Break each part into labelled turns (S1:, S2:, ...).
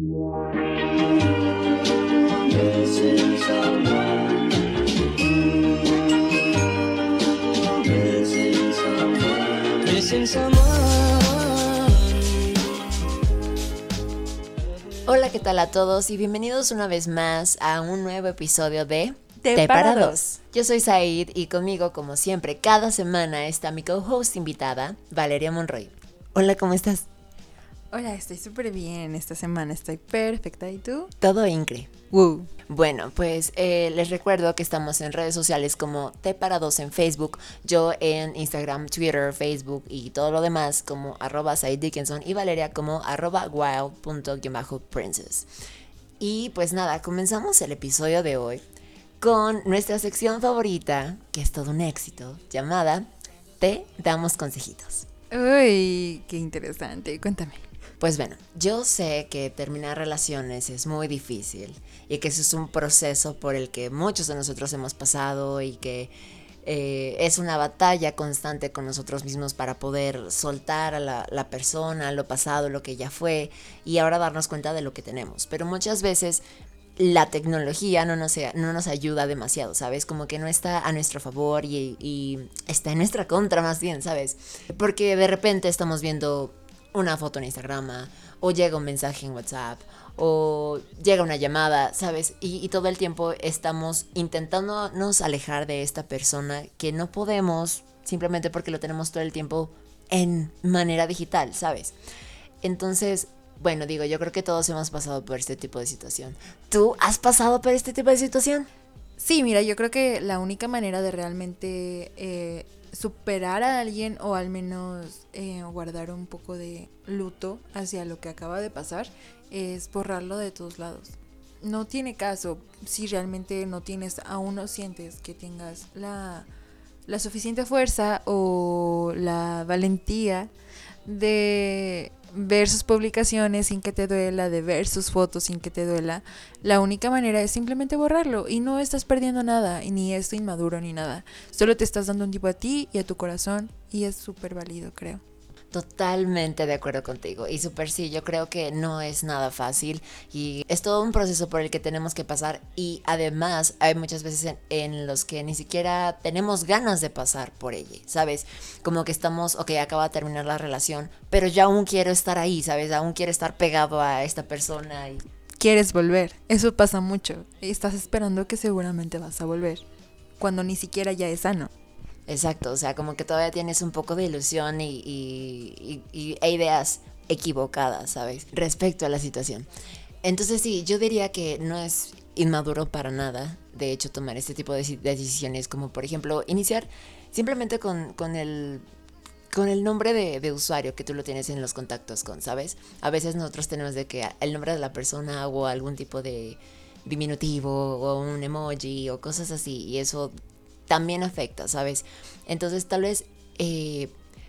S1: Hola, ¿qué tal a todos? Y bienvenidos una vez más a un nuevo episodio de
S2: Te para dos.
S1: Yo soy Said y conmigo, como siempre, cada semana está mi co-host invitada, Valeria Monroy. Hola, ¿cómo estás?
S2: Hola, estoy súper bien esta semana, estoy perfecta. ¿Y tú?
S1: Todo incre.
S2: Woo.
S1: Bueno, pues eh, les recuerdo que estamos en redes sociales como T para dos en Facebook, yo en Instagram, Twitter, Facebook y todo lo demás como arroba Dickinson y Valeria como arroba wild.princess. Y pues nada, comenzamos el episodio de hoy con nuestra sección favorita, que es todo un éxito, llamada Te damos consejitos.
S2: Uy, qué interesante. Cuéntame.
S1: Pues bueno, yo sé que terminar relaciones es muy difícil y que eso es un proceso por el que muchos de nosotros hemos pasado y que eh, es una batalla constante con nosotros mismos para poder soltar a la, persona, lo pasado, lo que ya fue y ahora darnos cuenta de lo que tenemos. Pero muchas veces la tecnología no nos, no nos ayuda demasiado, ¿sabes? Como que no está a nuestro favor y está en nuestra contra más bien, ¿sabes? Porque de repente estamos viendo una foto en Instagram o llega un mensaje en WhatsApp o llega una llamada, ¿sabes? Y, todo el tiempo estamos intentándonos alejar de esta persona que no podemos simplemente porque lo tenemos todo el tiempo en manera digital, ¿sabes? Entonces, bueno, digo, yo creo que todos hemos pasado por este tipo de situación. ¿Tú has pasado por este tipo de situación?
S2: Sí, mira, yo creo que la única manera de realmente eh, superar a alguien o al menos eh, guardar un poco de luto hacia lo que acaba de pasar es borrarlo de todos lados. No tiene caso si realmente no tienes, aún no sientes que tengas la, la suficiente fuerza o la valentía de ver sus publicaciones sin que te duela, de ver sus fotos sin que te duela, la única manera es simplemente borrarlo y no estás perdiendo nada, ni esto inmaduro ni nada. Solo te estás dando un tipo a ti y a tu corazón y es súper válido, creo.
S1: Totalmente de acuerdo contigo. Y súper sí, yo creo que no es nada fácil y es todo un proceso por el que tenemos que pasar y además hay muchas veces en, en los que ni siquiera tenemos ganas de pasar por ella, ¿sabes? Como que estamos, ok, acaba de terminar la relación, pero yo aún quiero estar ahí, ¿sabes? Aún quiero estar pegado a esta persona y...
S2: Quieres volver, eso pasa mucho. Y estás esperando que seguramente vas a volver, cuando ni siquiera ya es sano.
S1: Exacto, o sea, como que todavía tienes un poco de ilusión y, e ideas equivocadas, ¿sabes? Respecto a la situación. Entonces sí, yo diría que no es inmaduro para nada, de hecho, tomar este tipo de, de decisiones, como por ejemplo, iniciar simplemente con, el con el nombre de, de, usuario que tú lo tienes en los contactos con, ¿sabes? A veces nosotros tenemos de que el nombre de la persona o algún tipo de diminutivo o un emoji o cosas así y eso también afecta, ¿sabes? Entonces tal vez eh,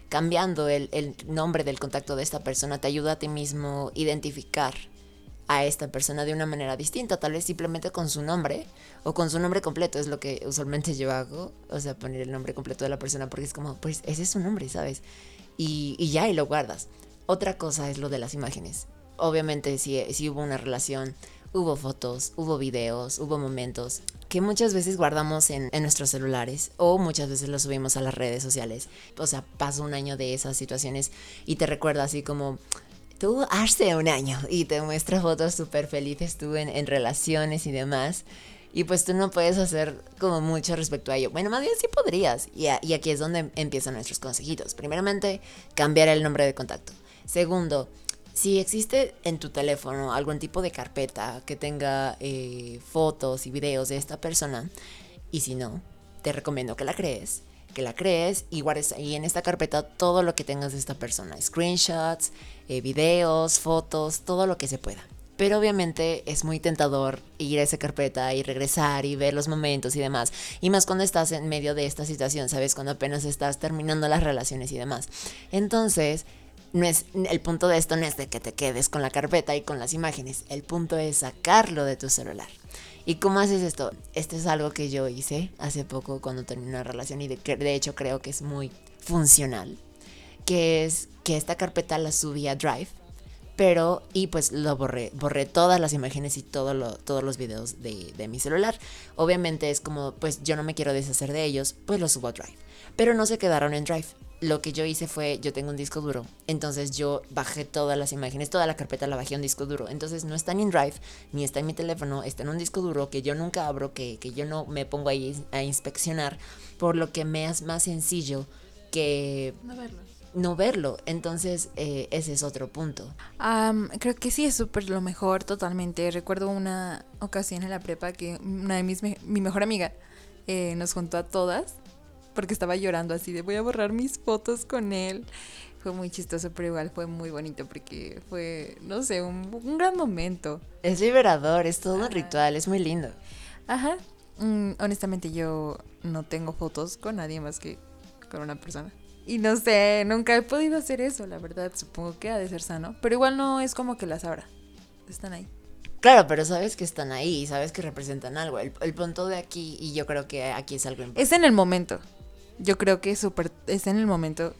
S1: cambiando el, el, nombre del contacto de esta persona te ayuda a ti mismo identificar a esta persona de una manera distinta, tal vez simplemente con su nombre o con su nombre completo, es lo que usualmente yo hago, o sea, poner el nombre completo de la persona porque es como, pues ese es su nombre, ¿sabes? Y, y ya, y lo guardas. Otra cosa es lo de las imágenes. Obviamente si, si hubo una relación, hubo fotos, hubo videos, hubo momentos que muchas veces guardamos en, en, nuestros celulares o muchas veces los subimos a las redes sociales. O sea, pasó un año de esas situaciones y te recuerda así como, tú hace un año y te muestra fotos súper felices tú en, en, relaciones y demás. Y pues tú no puedes hacer como mucho respecto a ello. Bueno, más bien sí podrías. Y, a, y aquí es donde empiezan nuestros consejitos. Primeramente, cambiar el nombre de contacto. Segundo, si existe en tu teléfono algún tipo de carpeta que tenga eh, fotos y videos de esta persona, y si no, te recomiendo que la crees, que la crees y guardes ahí en esta carpeta todo lo que tengas de esta persona, screenshots, eh, videos, fotos, todo lo que se pueda. Pero obviamente es muy tentador ir a esa carpeta y regresar y ver los momentos y demás. Y más cuando estás en medio de esta situación, ¿sabes? Cuando apenas estás terminando las relaciones y demás. Entonces, no es, el punto de esto no es de que te quedes con la carpeta y con las imágenes, el punto es sacarlo de tu celular. ¿Y cómo haces esto? Esto es algo que yo hice hace poco cuando terminé una relación y de, de hecho creo que es muy funcional, que es que esta carpeta la subí a Drive, pero, y pues lo borré, borré todas las imágenes y todo lo, todos los videos de, de mi celular. Obviamente es como, pues yo no me quiero deshacer de ellos, pues los subo a Drive. Pero no se quedaron en Drive lo que yo hice fue, yo tengo un disco duro, entonces yo bajé todas las imágenes, toda la carpeta la bajé a un disco duro, entonces no está ni en Drive, ni está en mi teléfono, está en un disco duro que yo nunca abro, que, que yo no me pongo ahí a inspeccionar, por lo que me es más sencillo que...
S2: No verlo.
S1: No verlo, entonces eh, ese es otro punto.
S2: creo que sí es súper lo mejor, totalmente. Recuerdo una ocasión en la prepa que una de mis, mi mejor amiga eh, nos juntó a todas porque estaba llorando así de voy a borrar mis fotos con él. Fue muy chistoso, pero igual fue muy bonito porque fue, no sé, un, gran momento.
S1: Es liberador, es todo un ritual, es muy lindo.
S2: Ajá. Mm, honestamente yo no tengo fotos con nadie más que con una persona. Y no sé, nunca he podido hacer eso, la verdad. Supongo que ha de ser sano. Pero igual no es como que las abra. Están ahí.
S1: Claro, pero sabes que están ahí y sabes que representan algo. El, el punto de aquí, y yo creo que aquí es algo importante.
S2: Es en el momento. Yo creo que súper es en el momento.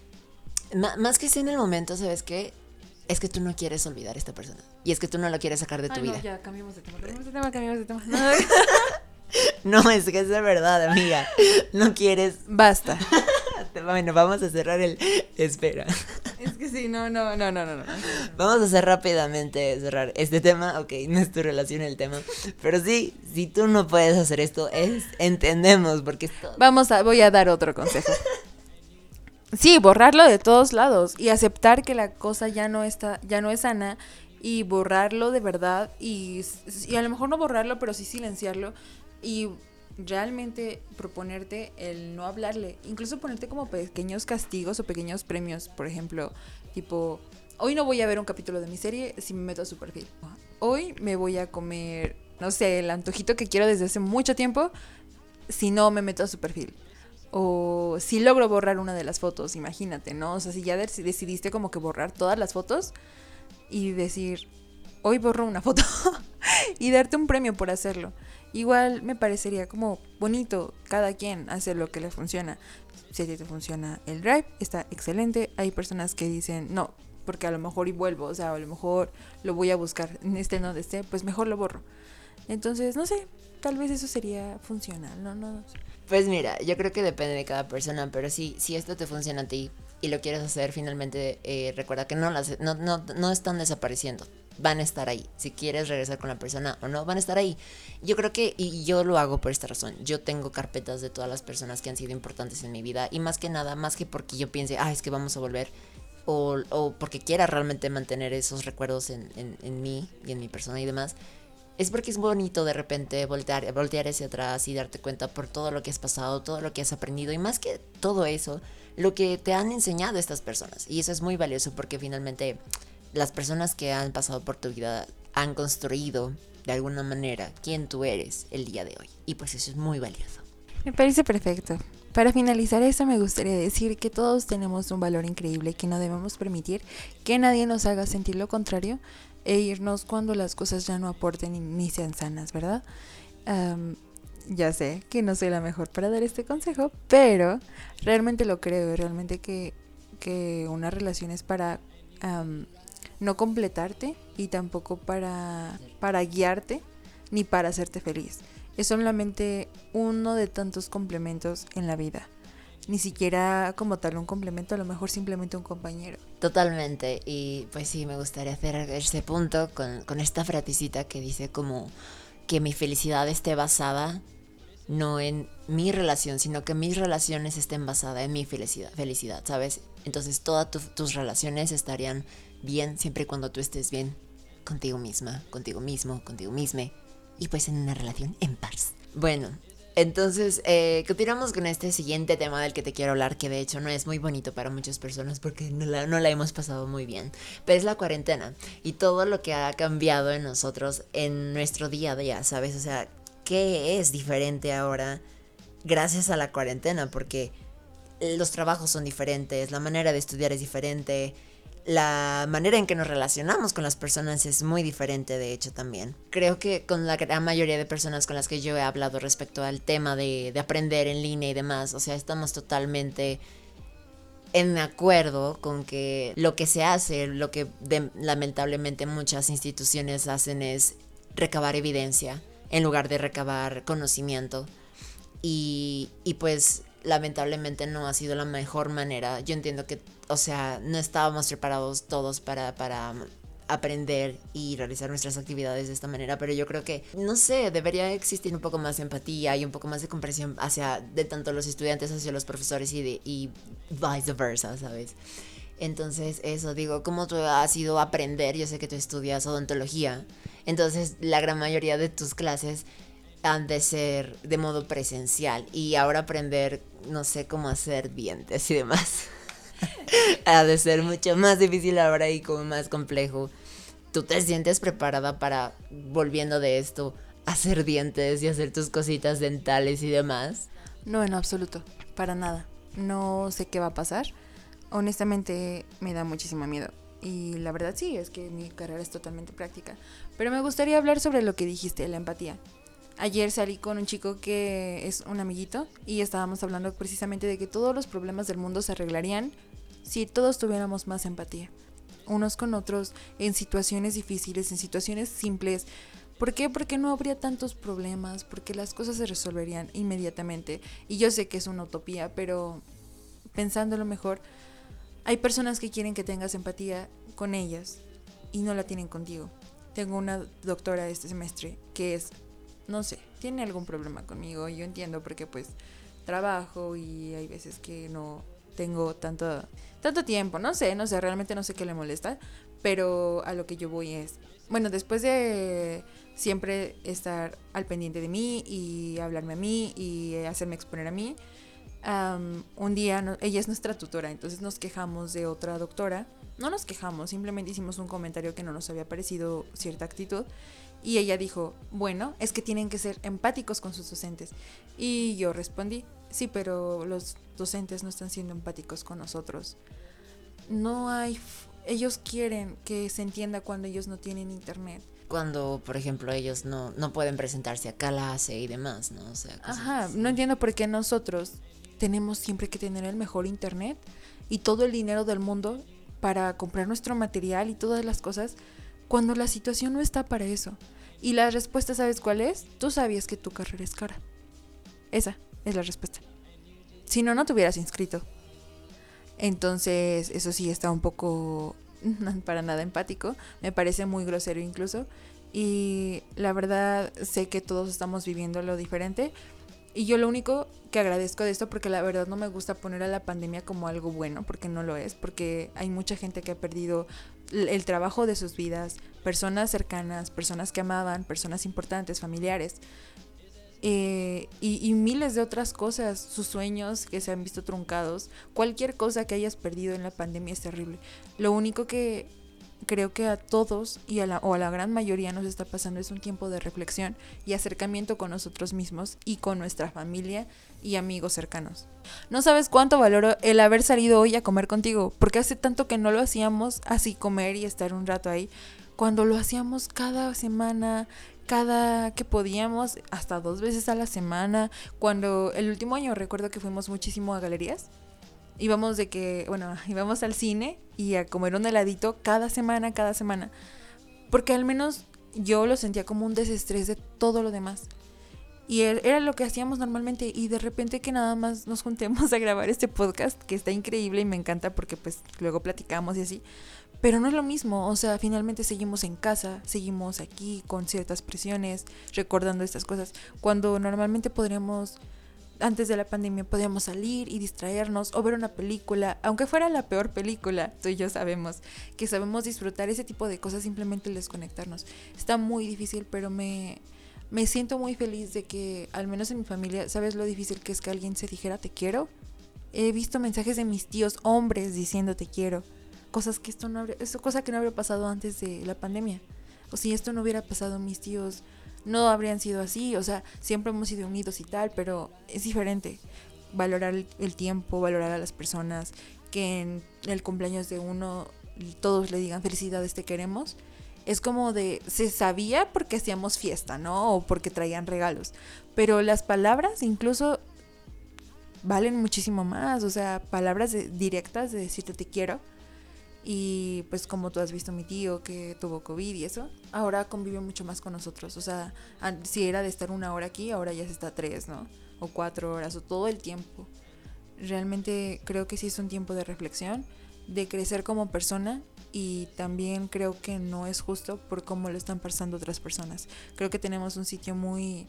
S1: más que sea en el momento, ¿sabes qué? Es que tú no quieres olvidar a esta persona. Y es que tú no lo quieres sacar de tu vida.
S2: No, ya, cambiamos de tema, cambiamos de tema, cambiamos de tema.
S1: No. es que es de verdad, amiga. No quieres.
S2: Basta.
S1: bueno, vamos a cerrar el. Espera.
S2: Es que sí, no, no, no, no, no.
S1: Vamos a hacer rápidamente cerrar este tema. Ok, no es tu relación el tema. Pero sí, si tú no puedes hacer esto, es entendemos porque
S2: Vamos a, voy a dar otro consejo. Sí, borrarlo de todos lados y aceptar que la cosa ya no está, ya no es sana y borrarlo de verdad y, y a lo mejor no borrarlo, pero sí silenciarlo y realmente proponerte el no hablarle, incluso ponerte como pequeños castigos o pequeños premios, por ejemplo, tipo, hoy no voy a ver un capítulo de mi serie si me meto a su perfil. Hoy me voy a comer, no sé, el antojito que quiero desde hace mucho tiempo si no me meto a su perfil. O si logro borrar una de las fotos, imagínate, ¿no? O sea, si ya decidiste como que borrar todas las fotos y decir, hoy borro una foto y darte un premio por hacerlo. Igual me parecería como bonito cada quien hacer lo que le funciona. Si a ti te funciona el drive, está excelente. Hay personas que dicen, no, porque a lo mejor y vuelvo, o sea, a lo mejor lo voy a buscar en este no de este, pues mejor lo borro. Entonces, no sé, tal vez eso sería funcional, ¿no? no,
S1: Pues mira, yo creo que depende de cada persona, pero sí, si esto te funciona a ti y lo quieres hacer, finalmente eh, recuerda que no, las, no, no, no están desapareciendo van a estar ahí. Si quieres regresar con la persona o no, van a estar ahí. Yo creo que, y yo lo hago por esta razón, yo tengo carpetas de todas las personas que han sido importantes en mi vida y más que nada, más que porque yo piense, ah, es que vamos a volver. O, o porque quiera realmente mantener esos recuerdos en, en, en mí y en mi persona y demás, es porque es bonito de repente voltear, voltear hacia atrás y darte cuenta por todo lo que has pasado, todo lo que has aprendido y más que todo eso, lo que te han enseñado estas personas. Y eso es muy valioso porque finalmente las personas que han pasado por tu vida han construido de alguna manera quién tú eres el día de hoy. Y pues eso es muy valioso.
S2: Me parece perfecto. Para finalizar esto me gustaría decir que todos tenemos un valor increíble que no debemos permitir que nadie nos haga sentir lo contrario e irnos cuando las cosas ya no aporten ni sean sanas, ¿verdad? ya sé que no soy la mejor para dar este consejo, pero realmente lo creo, realmente que, que una relación es para no completarte y tampoco para, para guiarte ni para hacerte feliz. Es solamente uno de tantos complementos en la vida. Ni siquiera como tal un complemento, a lo mejor simplemente un compañero.
S1: Totalmente. Y pues sí, me gustaría hacer ese punto con, con esta fraticita que dice como que mi felicidad esté basada no en mi relación, sino que mis relaciones estén basadas en mi felicidad, felicidad ¿sabes? Entonces todas tus relaciones estarían bien siempre y cuando tú estés bien contigo misma, contigo mismo, contigo misma y pues en una relación en paz. Bueno, entonces eh, continuamos con este siguiente tema del que te quiero hablar, que de hecho no es muy bonito para muchas personas porque no la, no la hemos pasado muy bien, pero es la cuarentena y todo lo que ha cambiado en nosotros en nuestro día a día, ¿sabes? O sea, ¿qué es diferente ahora gracias a la cuarentena? Porque los trabajos son diferentes, la manera de estudiar es diferente, la manera en que nos relacionamos con las personas es muy diferente, de hecho, también. Creo que con la gran mayoría de personas con las que yo he hablado respecto al tema de, aprender en línea y demás, o sea, estamos totalmente en acuerdo con que lo que se hace, lo que lamentablemente muchas instituciones hacen es recabar evidencia en lugar de recabar conocimiento. Y, y pues lamentablemente no ha sido la mejor manera. Yo entiendo que, o sea, no estábamos preparados todos para, para aprender y realizar nuestras actividades de esta manera, pero yo creo que, no sé, debería existir un poco más de empatía y un poco más de comprensión hacia, de tanto los estudiantes hacia los profesores y, de, y vice versa, ¿sabes? Entonces, eso, digo, ¿cómo tú has ido a aprender? Yo sé que tú estudias odontología, entonces la gran mayoría de tus clases han de ser de modo presencial y ahora aprender, no sé cómo hacer dientes y demás. ha de ser mucho más difícil ahora y como más complejo. ¿Tú te sientes preparada para, volviendo de esto, hacer dientes y hacer tus cositas dentales y demás?
S2: No, en absoluto, para nada. No sé qué va a pasar. Honestamente me da muchísimo miedo. Y la verdad sí, es que mi carrera es totalmente práctica. Pero me gustaría hablar sobre lo que dijiste, la empatía. Ayer salí con un chico que es un amiguito y estábamos hablando precisamente de que todos los problemas del mundo se arreglarían si todos tuviéramos más empatía, unos con otros, en situaciones difíciles, en situaciones simples. ¿Por qué? Porque no habría tantos problemas, porque las cosas se resolverían inmediatamente. Y yo sé que es una utopía, pero pensándolo mejor, hay personas que quieren que tengas empatía con ellas y no la tienen contigo. Tengo una doctora este semestre que es, no sé, tiene algún problema conmigo. Yo entiendo porque pues trabajo y hay veces que no tengo tanto, tanto tiempo, no sé, no sé, realmente no sé qué le molesta, pero a lo que yo voy es, bueno, después de siempre estar al pendiente de mí y hablarme a mí y hacerme exponer a mí, un día, ella es nuestra tutora, entonces nos quejamos de otra doctora, no nos quejamos, simplemente hicimos un comentario que no nos había parecido cierta actitud y ella dijo, bueno, es que tienen que ser empáticos con sus docentes. Y yo respondí, sí, pero los docentes no están siendo empáticos con nosotros. No hay... Ellos quieren que se entienda cuando ellos no tienen internet.
S1: Cuando, por ejemplo, ellos no, no pueden presentarse a clase y demás, ¿no? O sea,
S2: Ajá, no entiendo por qué nosotros tenemos siempre que tener el mejor internet y todo el dinero del mundo para comprar nuestro material y todas las cosas cuando la situación no está para eso. Y la respuesta, ¿sabes cuál es? Tú sabías que tu carrera es cara. Esa es la respuesta. Si no, no te hubieras inscrito. Entonces, eso sí está un poco para nada empático. Me parece muy grosero incluso. Y la verdad sé que todos estamos viviendo lo diferente. Y yo lo único que agradezco de esto, porque la verdad no me gusta poner a la pandemia como algo bueno, porque no lo es, porque hay mucha gente que ha perdido el trabajo de sus vidas, personas cercanas, personas que amaban, personas importantes, familiares. Eh, y, miles de otras cosas, sus sueños que se han visto truncados, cualquier cosa que hayas perdido en la pandemia es terrible. Lo único que creo que a todos y a la, o a la gran mayoría nos está pasando es un tiempo de reflexión y acercamiento con nosotros mismos y con nuestra familia y amigos cercanos. No sabes cuánto valoro el haber salido hoy a comer contigo, porque hace tanto que no lo hacíamos así comer y estar un rato ahí, cuando lo hacíamos cada semana, cada que podíamos, hasta dos veces a la semana. Cuando el último año recuerdo que fuimos muchísimo a galerías. Íbamos de que, bueno, íbamos al cine y a comer un heladito cada semana, cada semana. Porque al menos yo lo sentía como un desestrés de todo lo demás. Y era lo que hacíamos normalmente y de repente que nada más nos juntemos a grabar este podcast, que está increíble y me encanta porque pues luego platicamos y así. Pero no es lo mismo, o sea, finalmente seguimos en casa, seguimos aquí con ciertas presiones, recordando estas cosas, cuando normalmente podríamos, antes de la pandemia, podríamos salir y distraernos o ver una película, aunque fuera la peor película, tú y yo sabemos que sabemos disfrutar ese tipo de cosas, simplemente desconectarnos. Está muy difícil, pero me, me siento muy feliz de que, al menos en mi familia, ¿sabes lo difícil que es que alguien se dijera te quiero? He visto mensajes de mis tíos hombres diciendo te quiero cosas que esto no habría, eso cosa que no habría pasado antes de la pandemia. O si esto no hubiera pasado, mis tíos no habrían sido así, o sea, siempre hemos sido unidos y tal, pero es diferente valorar el, tiempo, valorar a las personas, que en el cumpleaños de uno todos le digan felicidades, te queremos. Es como de, se sabía porque hacíamos fiesta, ¿no? O porque traían regalos. Pero las palabras, incluso valen muchísimo más, o sea, palabras directas de decirte te quiero. Y pues como tú has visto mi tío que tuvo COVID y eso, ahora convive mucho más con nosotros. O sea, si era de estar una hora aquí, ahora ya se está tres, ¿no? O cuatro horas, o todo el tiempo. Realmente creo que sí es un tiempo de reflexión, de crecer como persona y también creo que no es justo por cómo lo están pasando otras personas. Creo que tenemos un sitio muy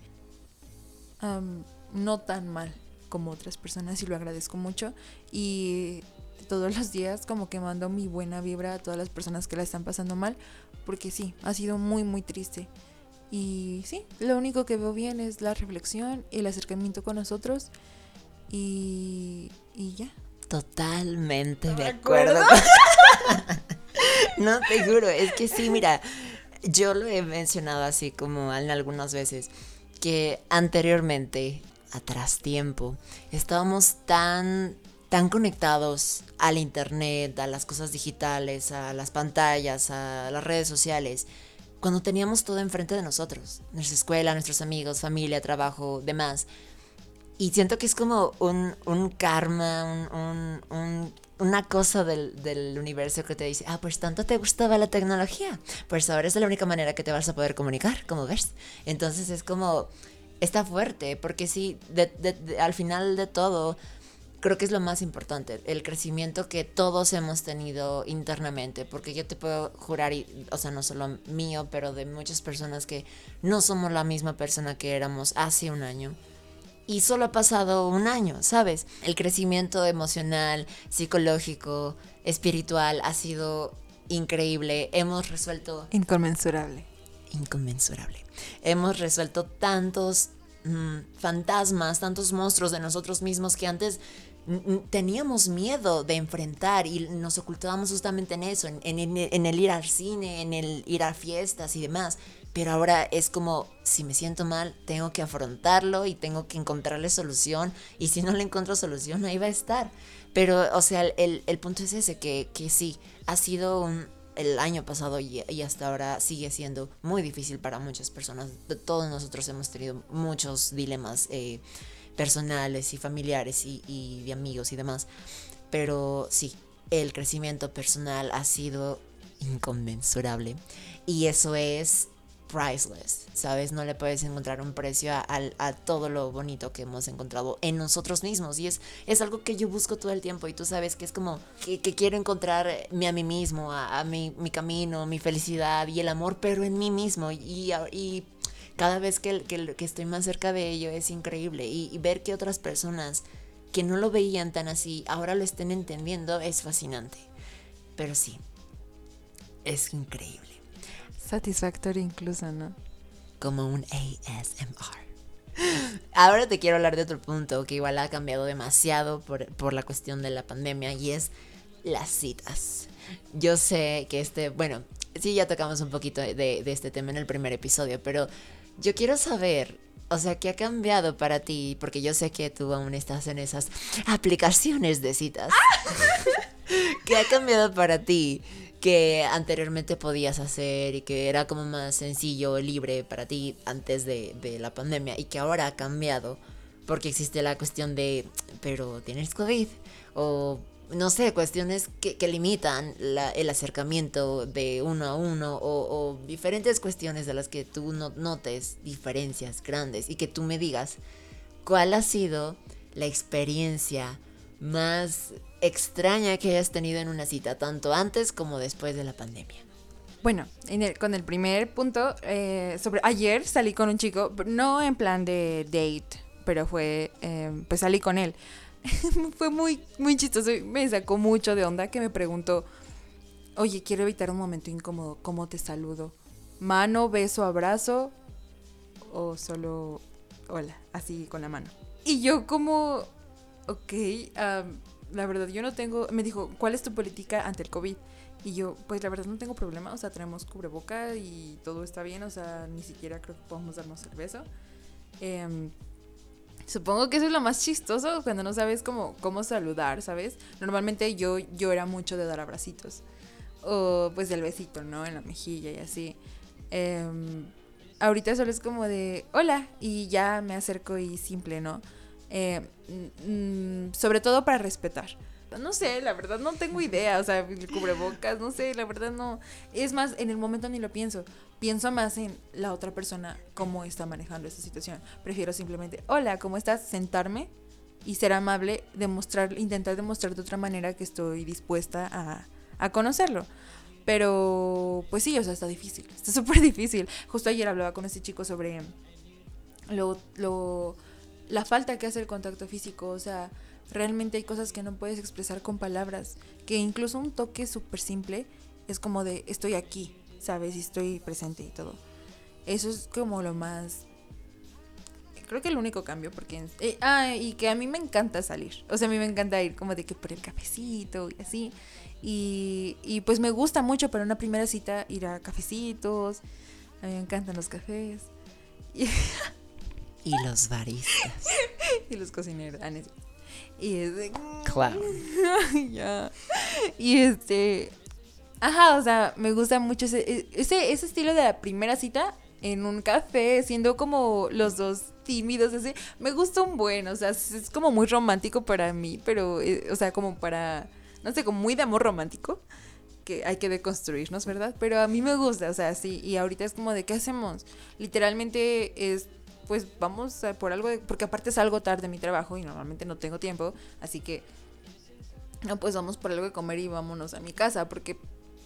S2: no tan mal como otras personas y lo agradezco mucho y todos los días como que mando mi buena vibra a todas las personas que la están pasando mal porque sí, ha sido muy muy triste. Y sí, lo único que veo bien es la reflexión, el acercamiento con nosotros y, y ya.
S1: Totalmente de acuerdo. no, te juro, es que sí, mira, yo lo he mencionado así como algunas veces, que anteriormente, atrás tiempo, estábamos tan, tan conectados al internet, a las cosas digitales, a las pantallas, a las redes sociales, cuando teníamos todo enfrente de nosotros, nuestra escuela, nuestros amigos, familia, trabajo, demás. Y siento que es como un, un karma, un, un una cosa del, del, universo que te dice, ah, pues tanto te gustaba la tecnología, pues ahora es la única manera que te vas a poder comunicar, como ves. Entonces es como, está fuerte, porque sí, al final de todo, creo que es lo más importante, el crecimiento que todos hemos tenido internamente, porque yo te puedo jurar, y, o sea, no solo mío, pero de muchas personas que no somos la misma persona que éramos hace un año y solo ha pasado un año, ¿sabes? El crecimiento emocional, psicológico, espiritual ha sido increíble. Hemos resuelto...
S2: Inconmensurable.
S1: Inconmensurable. Hemos resuelto tantos mm, fantasmas, tantos monstruos de nosotros mismos que antes teníamos miedo de enfrentar y nos ocultábamos justamente en eso, en, en, el ir al cine, en el ir a fiestas y demás. Pero ahora es como, si me siento mal, tengo que afrontarlo y tengo que encontrarle solución. Y si no le encuentro solución, ahí va a estar. Pero, o sea, el, el punto es ese, que, que sí, ha sido un, el año pasado y, hasta ahora sigue siendo muy difícil para muchas personas. Todos nosotros hemos tenido muchos dilemas eh, personales y familiares y, de amigos y demás. Pero sí, el crecimiento personal ha sido inconmensurable. Y eso es priceless, ¿sabes? No le puedes encontrar un precio a, todo lo bonito que hemos encontrado en nosotros mismos. Y es, es algo que yo busco todo el tiempo y tú sabes que es como que, quiero encontrarme a mí mismo, a, mi, camino, mi felicidad y el amor, pero en mí mismo. Y cada vez que, que, estoy más cerca de ello es increíble. Y, y ver que otras personas que no lo veían tan así, ahora lo estén entendiendo, es fascinante. Pero sí, es increíble.
S2: Satisfactorio incluso, ¿no?
S1: Como un ASMR. Ahora te quiero hablar de otro punto que igual ha cambiado demasiado por, la cuestión de la pandemia y es las citas. Yo sé que este, bueno, sí ya tocamos un poquito de, de este tema en el primer episodio, pero yo quiero saber, o sea, ¿qué ha cambiado para ti? Porque yo sé que tú aún estás en esas aplicaciones de citas. ¿Qué ha cambiado para ti? que anteriormente podías hacer y que era como más sencillo, libre para ti antes de, la pandemia y que ahora ha cambiado porque existe la cuestión de, pero tienes COVID o no sé, cuestiones que, limitan el acercamiento de uno a uno o, diferentes cuestiones de las que tú no, notes diferencias grandes y que tú me digas cuál ha sido la experiencia más extraña que hayas tenido en una cita, tanto antes como después de la pandemia?
S2: Bueno, con el primer punto, eh, sobre ayer salí con un chico, no en plan de date, pero fue, em, pues salí con él. fue muy, muy chistoso, me sacó mucho de onda que me preguntó, oye, quiero evitar un momento incómodo, ¿cómo te saludo? ¿Mano, beso, abrazo? ¿O solo hola, así con la mano? Y yo como, ok, la verdad, yo no tengo, me dijo, ¿cuál es tu política ante el COVID? Y yo, pues la verdad no tengo problema, o sea, tenemos cubreboca y todo está bien, o sea, ni siquiera creo que podamos darnos el beso. Em, supongo que eso es lo más chistoso cuando no sabes cómo, cómo saludar, ¿sabes? Normalmente yo, yo era mucho de dar abracitos. O pues del besito, ¿no? En la mejilla y así. Em, ahorita solo es como de, hola, y ya me acerco y simple, ¿no? Eh, mm, sobre todo para respetar. No sé, la verdad no tengo idea, o sea, cubrebocas, no sé, la verdad no. Es más, en el momento ni lo pienso. Pienso más en la otra persona, cómo está manejando esta situación. Prefiero simplemente, hola, ¿cómo estás? Sentarme y ser amable, demostrar, intentar demostrar de otra manera que estoy dispuesta a, a conocerlo. Pero, pues sí, o sea, está difícil, está súper difícil. Justo ayer hablaba con este chico sobre lo, lo, la falta que hace el contacto físico, o sea, realmente hay cosas que no puedes expresar con palabras, que incluso un toque súper simple es como de estoy aquí, ¿sabes? Y estoy presente y todo. Eso es como lo más... Creo que el único cambio, porque... Eh, ah, y que a mí me encanta salir. O sea, a mí me encanta ir como de que por el cafecito y así. Y, y pues me gusta mucho para una primera cita ir a cafecitos. A mí me encantan los cafés.
S1: Y, y los baristas.
S2: y los cocineros. Ah, y es de...
S1: Claro.
S2: ya. Y este... Ajá, o sea, me gusta mucho ese, ese, ese estilo de la primera cita en un café, siendo como los dos tímidos, así. Me gusta un buen, o sea, es como muy romántico para mí, pero, eh, o sea, como para, no sé, como muy de amor romántico, que hay que deconstruirnos, ¿verdad? Pero a mí me gusta, o sea, sí, y ahorita es como de, ¿qué hacemos? Literalmente es pues vamos a por algo, porque aparte salgo tarde de mi trabajo y normalmente no tengo tiempo, así que, no, pues vamos por algo de comer y vámonos a mi casa, porque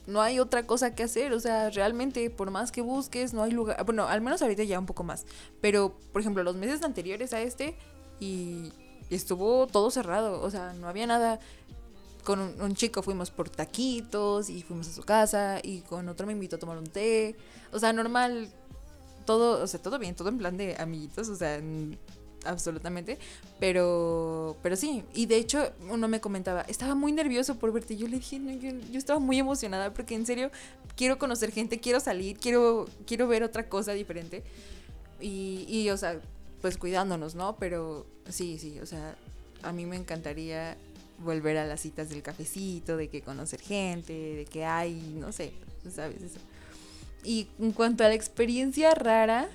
S2: no hay otra cosa que hacer, o sea, realmente por más que busques, no hay lugar, bueno, al menos ahorita ya un poco más, pero por ejemplo, los meses anteriores a este y estuvo todo cerrado, o sea, no había nada. Con un, un, chico fuimos por taquitos y fuimos a su casa y con otro me invitó a tomar un té, o sea, normal, todo, o sea, todo bien, todo en plan de amiguitos, o sea, absolutamente, pero, pero sí, y de hecho uno me comentaba, estaba muy nervioso por verte, yo le dije, no, yo, yo, estaba muy emocionada porque en serio quiero conocer gente, quiero salir, quiero, quiero ver otra cosa diferente, y, y, o sea, pues cuidándonos, ¿no? Pero sí, sí, o sea, a mí me encantaría volver a las citas del cafecito, de que conocer gente, de que hay, no sé, ¿sabes? Eso. Y en cuanto a la experiencia rara,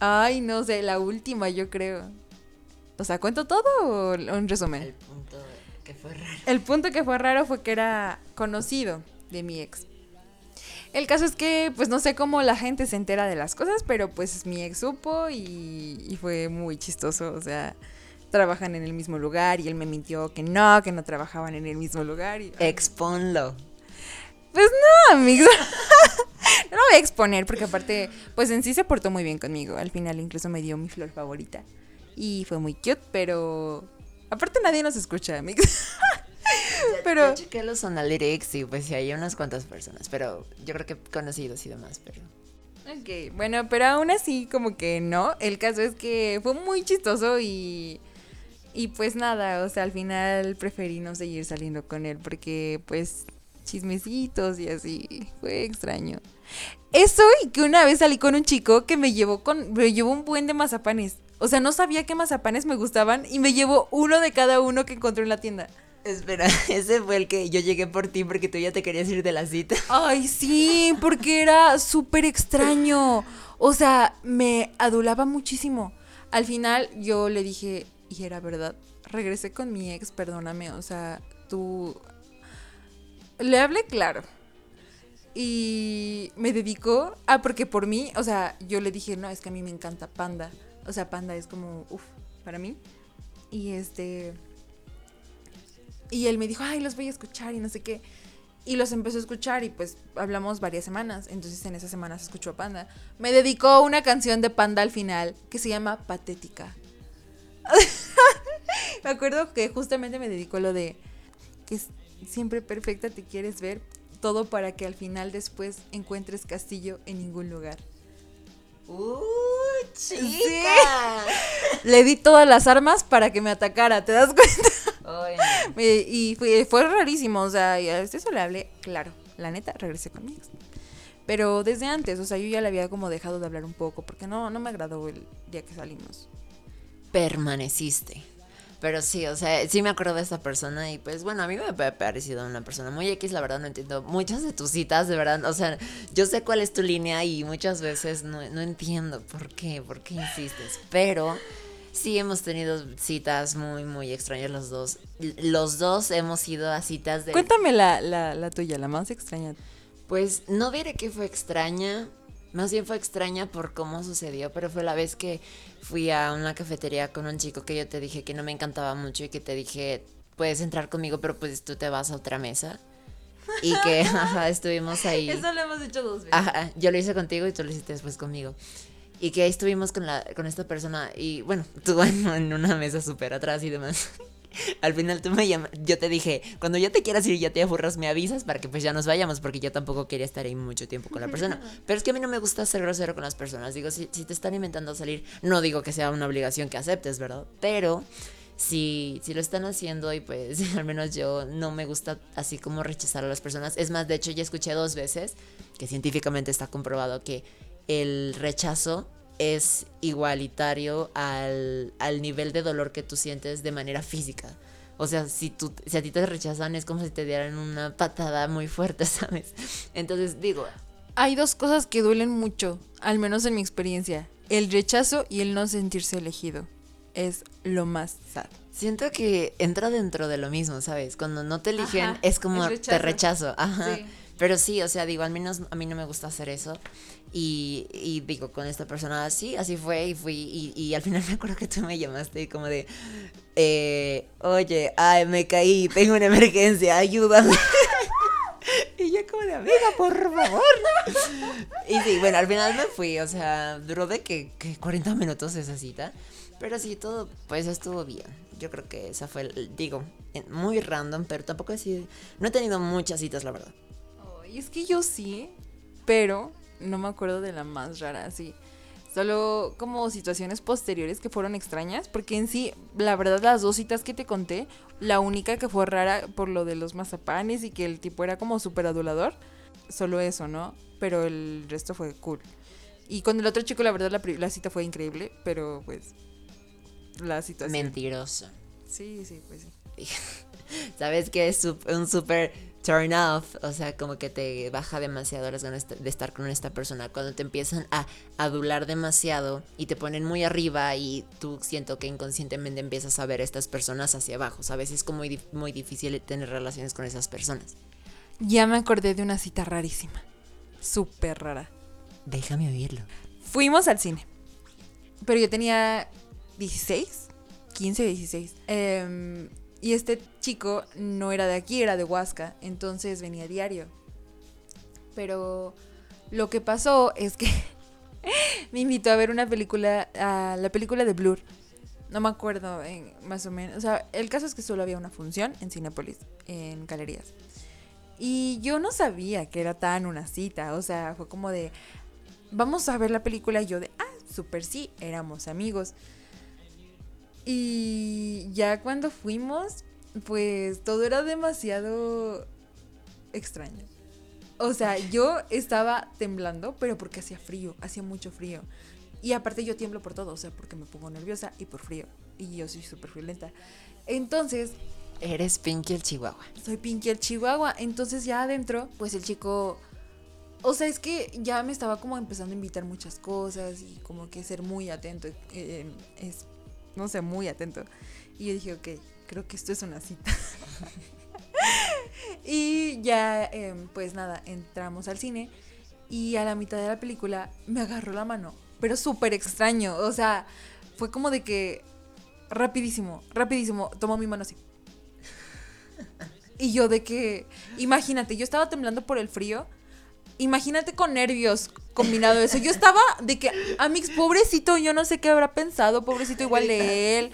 S2: ay, no sé, la última yo creo. O sea, ¿cuento todo o un resumen?
S1: El punto que fue raro.
S2: El punto que fue raro fue que era conocido de mi ex. El caso es que, pues no sé cómo la gente se entera de las cosas, pero pues mi ex supo y, y fue muy chistoso. O sea, trabajan en el mismo lugar y él me mintió que no, que no trabajaban en el mismo lugar. Y,
S1: Exponlo.
S2: Pues no, amigos. no lo voy a exponer porque aparte, pues en sí se portó muy bien conmigo. Al final incluso me dio mi flor favorita. Y fue muy cute, pero... Aparte nadie nos escucha, amigos.
S1: pero... Yo chequé los Analytics y pues sí, hay unas cuantas personas, pero yo creo que conocidos y demás, pero...
S2: Ok, bueno, pero aún así como que no. El caso es que fue muy chistoso y... Y pues nada, o sea, al final preferí no seguir saliendo con él porque pues chismecitos y así. Fue extraño. Eso y que una vez salí con un chico que me llevó con me llevó un buen de mazapanes. O sea, no sabía qué mazapanes me gustaban y me llevó uno de cada uno que encontré en la tienda.
S1: Espera, ese fue el que yo llegué por ti porque tú ya te querías ir de la cita.
S2: Ay, sí, porque era súper extraño. O sea, me adulaba muchísimo. Al final yo le dije, y era verdad, regresé con mi ex, perdóname, o sea, tú le hablé claro. Y me dedicó. Ah, porque por mí, o sea, yo le dije, no, es que a mí me encanta Panda. O sea, Panda es como, uff, para mí. Y este. Y él me dijo, ay, los voy a escuchar y no sé qué. Y los empezó a escuchar y pues hablamos varias semanas. Entonces en esas semanas escuchó a Panda. Me dedicó una canción de Panda al final que se llama Patética. me acuerdo que justamente me dedicó lo de que siempre perfecta te quieres ver, todo para que al final después encuentres castillo en ningún lugar.
S1: ¡Uh, chica!
S2: Le di todas las armas para que me atacara, ¿te das cuenta? y fue, fue, rarísimo, o sea, y a eso le hablé, claro, la neta, regresé conmigo. Pero desde antes, o sea, yo ya le había como dejado de hablar un poco, porque no, no me agradó el día que salimos.
S1: Permaneciste. Pero sí, o sea, sí me acuerdo de esta persona y pues bueno, a mí me ha parecido una persona muy X, la verdad no entiendo muchas de tus citas, de verdad, o sea, yo sé cuál es tu línea y muchas veces no, no entiendo por qué, por qué insistes, pero Sí, hemos tenido citas muy, muy extrañas los dos. Los dos hemos ido a citas de...
S2: Cuéntame la, la, la tuya, la más extraña.
S1: Pues no diré que fue extraña, más bien fue extraña por cómo sucedió, pero fue la vez que fui a una cafetería con un chico que yo te dije que no me encantaba mucho y que te dije, puedes entrar conmigo, pero pues tú te vas a otra mesa. Y que ajá, estuvimos ahí.
S2: Eso lo hemos hecho dos veces.
S1: Ajá, yo lo hice contigo y tú lo hiciste después conmigo. Y que ahí estuvimos con, la, con esta persona y bueno, tú en, en una mesa súper atrás y demás. Al final tú me llamas, yo te dije, cuando ya te quieras ir y ya te aburras, me avisas para que pues ya nos vayamos, porque yo tampoco quería estar ahí mucho tiempo con la persona. Pero es que a mí no me gusta ser grosero con las personas. Digo, si, si te están inventando salir, no digo que sea una obligación que aceptes, ¿verdad? Pero si, si lo están haciendo y pues al menos yo no me gusta así como rechazar a las personas. Es más, de hecho ya escuché dos veces que científicamente está comprobado que el rechazo es igualitario al, al, nivel de dolor que tú sientes de manera física. O sea, si, tú, si a ti te rechazan es como si te dieran una patada muy fuerte, ¿sabes? Entonces digo...
S2: Hay dos cosas que duelen mucho, al menos en mi experiencia. El rechazo y el no sentirse elegido. Es lo más sad.
S1: Siento que entra dentro de lo mismo, ¿sabes? Cuando no te eligen Ajá, es como rechazo. te rechazo. Ajá. Sí. Pero sí, o sea, digo, al menos a mí no me gusta hacer eso. Y, y, digo, con esta persona así, así fue y fui. Y, y, al final me acuerdo que tú me llamaste como de, eh, oye, ay, me caí, tengo una emergencia, ayúdame. y yo como de, amiga, por favor. y sí, bueno, al final me fui, o sea, duró de que, que 40 minutos esa cita. Pero sí, todo, pues estuvo bien. Yo creo que esa fue, el, digo, muy random, pero tampoco sido, no he tenido muchas citas, la verdad.
S2: Y es que yo sí, pero no me acuerdo de la más rara, sí. Solo como situaciones posteriores que fueron extrañas, porque en sí, la verdad, las dos citas que te conté, la única que fue rara por lo de los mazapanes y que el tipo era como súper adulador, solo eso, ¿no? Pero el resto fue cool. Y con el otro chico, la verdad, la, la cita fue increíble, pero pues la situación.
S1: Mentiroso.
S2: Sí, sí, pues sí.
S1: ¿Sabes que es un súper turn off, o sea, como que te baja demasiado las ganas de estar con esta persona. Cuando te empiezan a adular demasiado y te ponen muy arriba y tú siento que inconscientemente empiezas a ver a estas personas hacia abajo, ¿sabes? Es como muy, muy difícil tener relaciones con esas personas.
S2: Ya me acordé de una cita rarísima, súper rara.
S1: Déjame oírlo.
S2: Fuimos al cine, pero yo tenía 16, 15, 16. Eh, y este chico no era de aquí, era de Huasca, entonces venía diario. Pero lo que pasó es que me invitó a ver una película, la película de Blur. No me acuerdo, más o menos. O sea, el caso es que solo había una función en Cinepolis, en galerías. Y yo no sabía que era tan una cita. O sea, fue como de, vamos a ver la película. Y yo de, ah, súper sí, éramos amigos. Y ya cuando fuimos, pues todo era demasiado extraño. O sea, yo estaba temblando, pero porque hacía frío, hacía mucho frío. Y aparte yo tiemblo por todo, o sea, porque me pongo nerviosa y por frío. Y yo soy súper violenta. Entonces...
S1: Eres Pinky el Chihuahua.
S2: Soy Pinky el Chihuahua. Entonces ya adentro, pues el chico... O sea, es que ya me estaba como empezando a invitar muchas cosas y como que ser muy atento. Eh, es no sé, muy atento. Y yo dije, ok, creo que esto es una cita. y ya, eh, pues nada, entramos al cine y a la mitad de la película me agarró la mano, pero súper extraño, o sea, fue como de que rapidísimo, rapidísimo, tomó mi mano así. Y yo de que, imagínate, yo estaba temblando por el frío imagínate con nervios combinado eso. Yo estaba de que, Amix, pobrecito, yo no sé qué habrá pensado, pobrecito igual de él.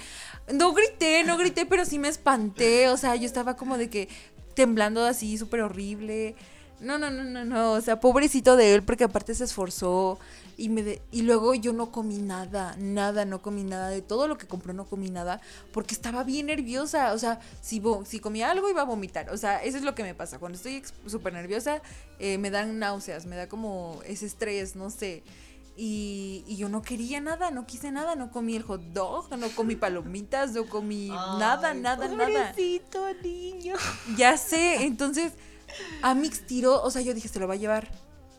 S2: No grité, no grité, pero sí me espanté. O sea, yo estaba como de que temblando así, súper horrible. No, no, no, no, no. O sea, pobrecito de él, porque aparte se esforzó. Y, me y luego yo no comí nada, nada, no comí nada. De todo lo que compró no comí nada. Porque estaba bien nerviosa. O sea, si, si comía algo iba a vomitar. O sea, eso es lo que me pasa. Cuando estoy súper nerviosa, eh, me dan náuseas, me da como ese estrés, no sé. Y, y, yo no quería nada, no quise nada, no comí el hot dog, no comí palomitas, no comí Ay, nada, nada,
S1: pobrecito nada. niño.
S2: Ya sé, entonces Amix tiró, o sea, yo dije, se lo va a llevar,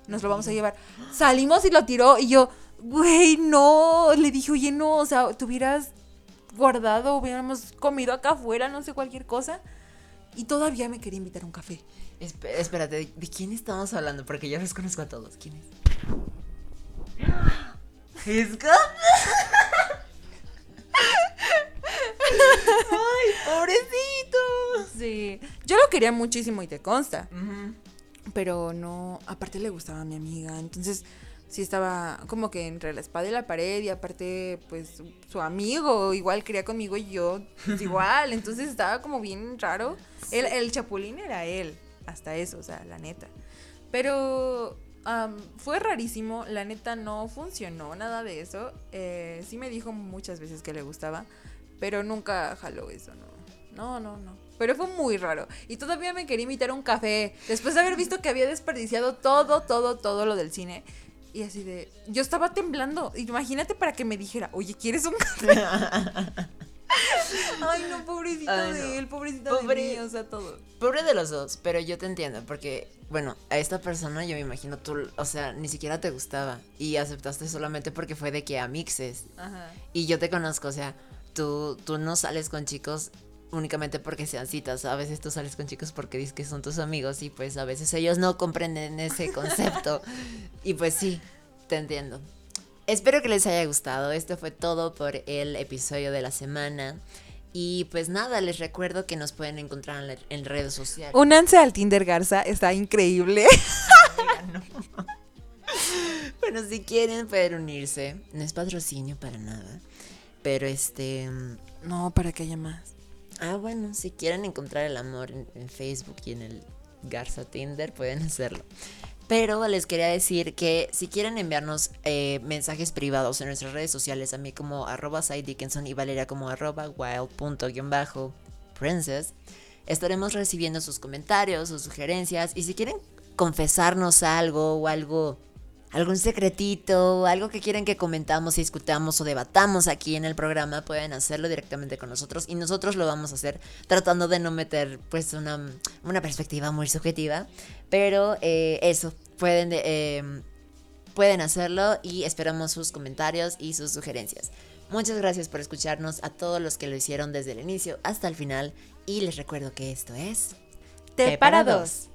S2: nos lo vamos a llevar. Salimos y lo tiró y yo, güey, no, le dije, oye, no, o sea, te hubieras guardado, hubiéramos comido acá afuera, no sé, cualquier cosa. Y todavía me quería invitar a un café.
S1: Espé- espérate, ¿de, de quién estamos hablando? Porque yo los conozco a todos. ¿Quién es? ¿Es ¡Ay, pobrecito!
S2: Sí. Yo lo quería muchísimo y te consta. Pero no, aparte le gustaba a mi amiga, entonces sí estaba como que entre la espada y la pared y aparte pues su, amigo igual quería conmigo y yo pues, igual, entonces estaba como bien raro. El, el chapulín era él, hasta eso, o sea, la neta. Pero am, fue rarísimo, la neta no funcionó nada de eso. Eh, sí me dijo muchas veces que le gustaba, pero nunca jaló eso, no. No, no, no. Pero fue muy raro. Y todavía me quería invitar a un café. Después de haber visto que había desperdiciado todo, todo, todo lo del cine. Y así de. Yo estaba temblando. Imagínate para que me dijera, oye, ¿quieres un café? Ay, no, pobrecito
S1: Ay,
S2: de él, pobrecito
S1: Pobre-
S2: de mí, o sea, todo.
S1: Pobre de los dos, pero yo te entiendo, porque, bueno, a esta persona yo me imagino tú, o sea, ni siquiera te gustaba y aceptaste solamente porque fue de que amixes.
S2: Ajá.
S1: Y yo te conozco, o sea, tú, tú no sales con chicos únicamente porque sean citas, a veces tú sales con chicos porque dices que son tus amigos y pues a veces ellos no comprenden ese concepto. y pues sí, te entiendo. Espero que les haya gustado. Esto fue todo por el episodio de la semana. Y pues nada, les recuerdo que nos pueden encontrar en, en redes sociales.
S2: Únanse al Tinder Garza, está increíble.
S1: Bueno, si quieren pueden unirse. No es patrocinio para nada. Pero este...
S2: No, para que haya más.
S1: Ah, bueno, si quieren encontrar el amor en, Facebook y en el Garza Tinder, pueden hacerlo. Pero les quería decir que si quieren enviarnos eh, mensajes privados en nuestras redes sociales, a mí como arroba Dickinson y Valeria como arroba wild.princess, estaremos recibiendo sus comentarios, sus sugerencias y si quieren confesarnos algo o algo, algún secretito, algo que quieren que comentamos, discutamos o debatamos aquí en el programa, pueden hacerlo directamente con nosotros y nosotros lo vamos a hacer tratando de no meter pues una, una perspectiva muy subjetiva, pero eh, eso, pueden, eh, pueden hacerlo y esperamos sus comentarios y sus sugerencias. Muchas gracias por escucharnos a todos los que lo hicieron desde el inicio hasta el final y les recuerdo que esto es...
S2: ¡Te para dos!